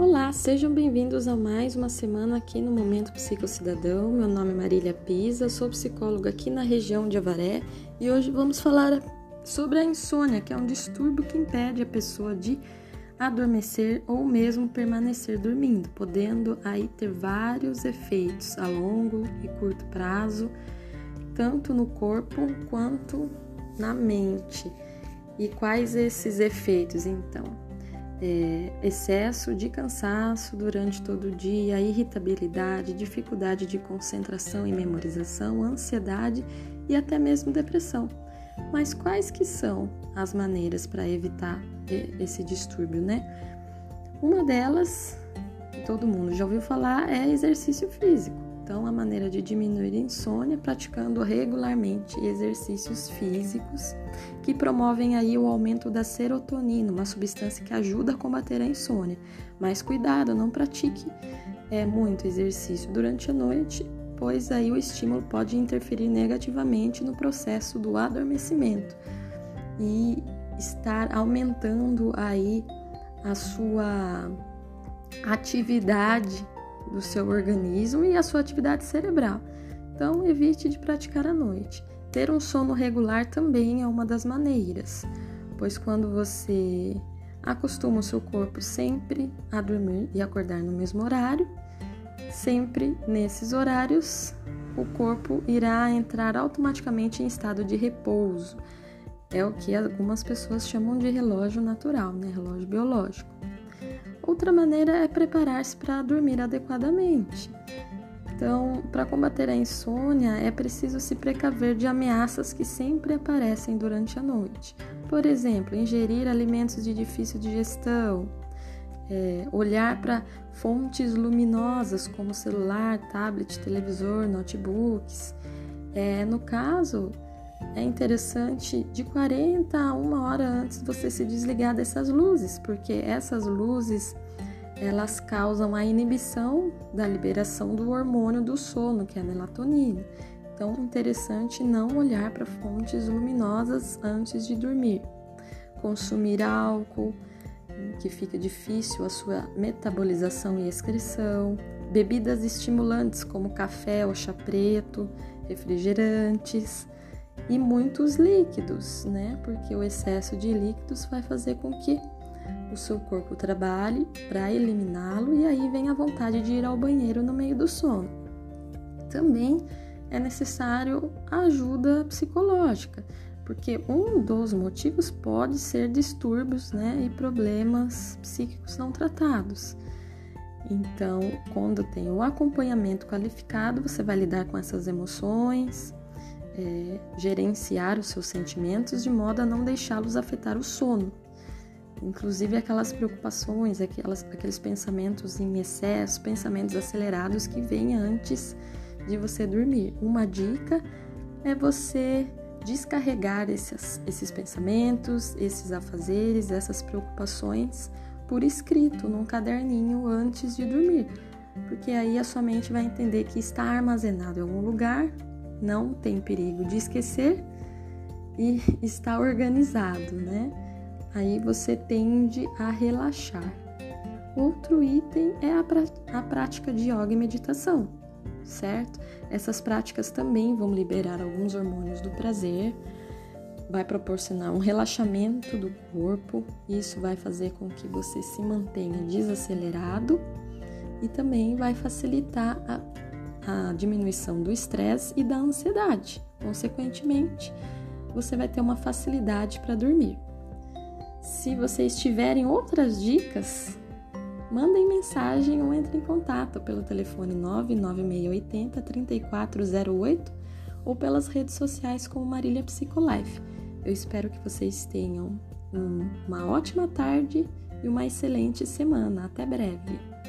Olá, sejam bem-vindos a mais uma semana aqui no Momento Psicocidadão. Meu nome é Marília Pisa, sou psicóloga aqui na região de Avaré e hoje vamos falar sobre a insônia, que é um distúrbio que impede a pessoa de adormecer ou mesmo permanecer dormindo, podendo aí ter vários efeitos a longo e curto prazo, tanto no corpo quanto na mente. E quais esses efeitos então? É, excesso de cansaço durante todo o dia, irritabilidade, dificuldade de concentração e memorização, ansiedade e até mesmo depressão. Mas quais que são as maneiras para evitar esse distúrbio, né? Uma delas, todo mundo já ouviu falar, é exercício físico. Então, a maneira de diminuir a insônia praticando regularmente exercícios físicos que promovem aí o aumento da serotonina, uma substância que ajuda a combater a insônia. Mas cuidado, não pratique é, muito exercício durante a noite, pois aí o estímulo pode interferir negativamente no processo do adormecimento e estar aumentando aí a sua atividade do seu organismo e a sua atividade cerebral. Então, evite de praticar à noite. Ter um sono regular também é uma das maneiras, pois quando você acostuma o seu corpo sempre a dormir e acordar no mesmo horário, sempre nesses horários o corpo irá entrar automaticamente em estado de repouso. É o que algumas pessoas chamam de relógio natural, né? relógio biológico. Outra maneira é preparar-se para dormir adequadamente. Então, para combater a insônia, é preciso se precaver de ameaças que sempre aparecem durante a noite. Por exemplo, ingerir alimentos de difícil digestão, é, olhar para fontes luminosas como celular, tablet, televisor, notebooks. É, no caso, é interessante de 40 a uma hora antes você se desligar dessas luzes, porque essas luzes elas causam a inibição da liberação do hormônio do sono, que é a melatonina. Então, interessante não olhar para fontes luminosas antes de dormir. Consumir álcool, que fica difícil a sua metabolização e excreção. Bebidas estimulantes como café ou chá preto, refrigerantes e muitos líquidos, né? Porque o excesso de líquidos vai fazer com que o seu corpo trabalhe para eliminá-lo e aí vem a vontade de ir ao banheiro no meio do sono. Também é necessário ajuda psicológica, porque um dos motivos pode ser distúrbios né, e problemas psíquicos não tratados. Então, quando tem o acompanhamento qualificado, você vai lidar com essas emoções, é, gerenciar os seus sentimentos de modo a não deixá-los afetar o sono. Inclusive aquelas preocupações, aquelas, aqueles pensamentos em excesso, pensamentos acelerados que vêm antes de você dormir. Uma dica é você descarregar esses, esses pensamentos, esses afazeres, essas preocupações por escrito num caderninho antes de dormir, porque aí a sua mente vai entender que está armazenado em algum lugar não tem perigo de esquecer e está organizado, né? Aí você tende a relaxar. Outro item é a, a prática de yoga e meditação, certo? Essas práticas também vão liberar alguns hormônios do prazer, vai proporcionar um relaxamento do corpo, isso vai fazer com que você se mantenha desacelerado e também vai facilitar a a diminuição do estresse e da ansiedade. Consequentemente, você vai ter uma facilidade para dormir. Se vocês tiverem outras dicas, mandem mensagem ou entre em contato pelo telefone 99680 3408 ou pelas redes sociais como Marília Psicolife. Eu espero que vocês tenham uma ótima tarde e uma excelente semana. Até breve!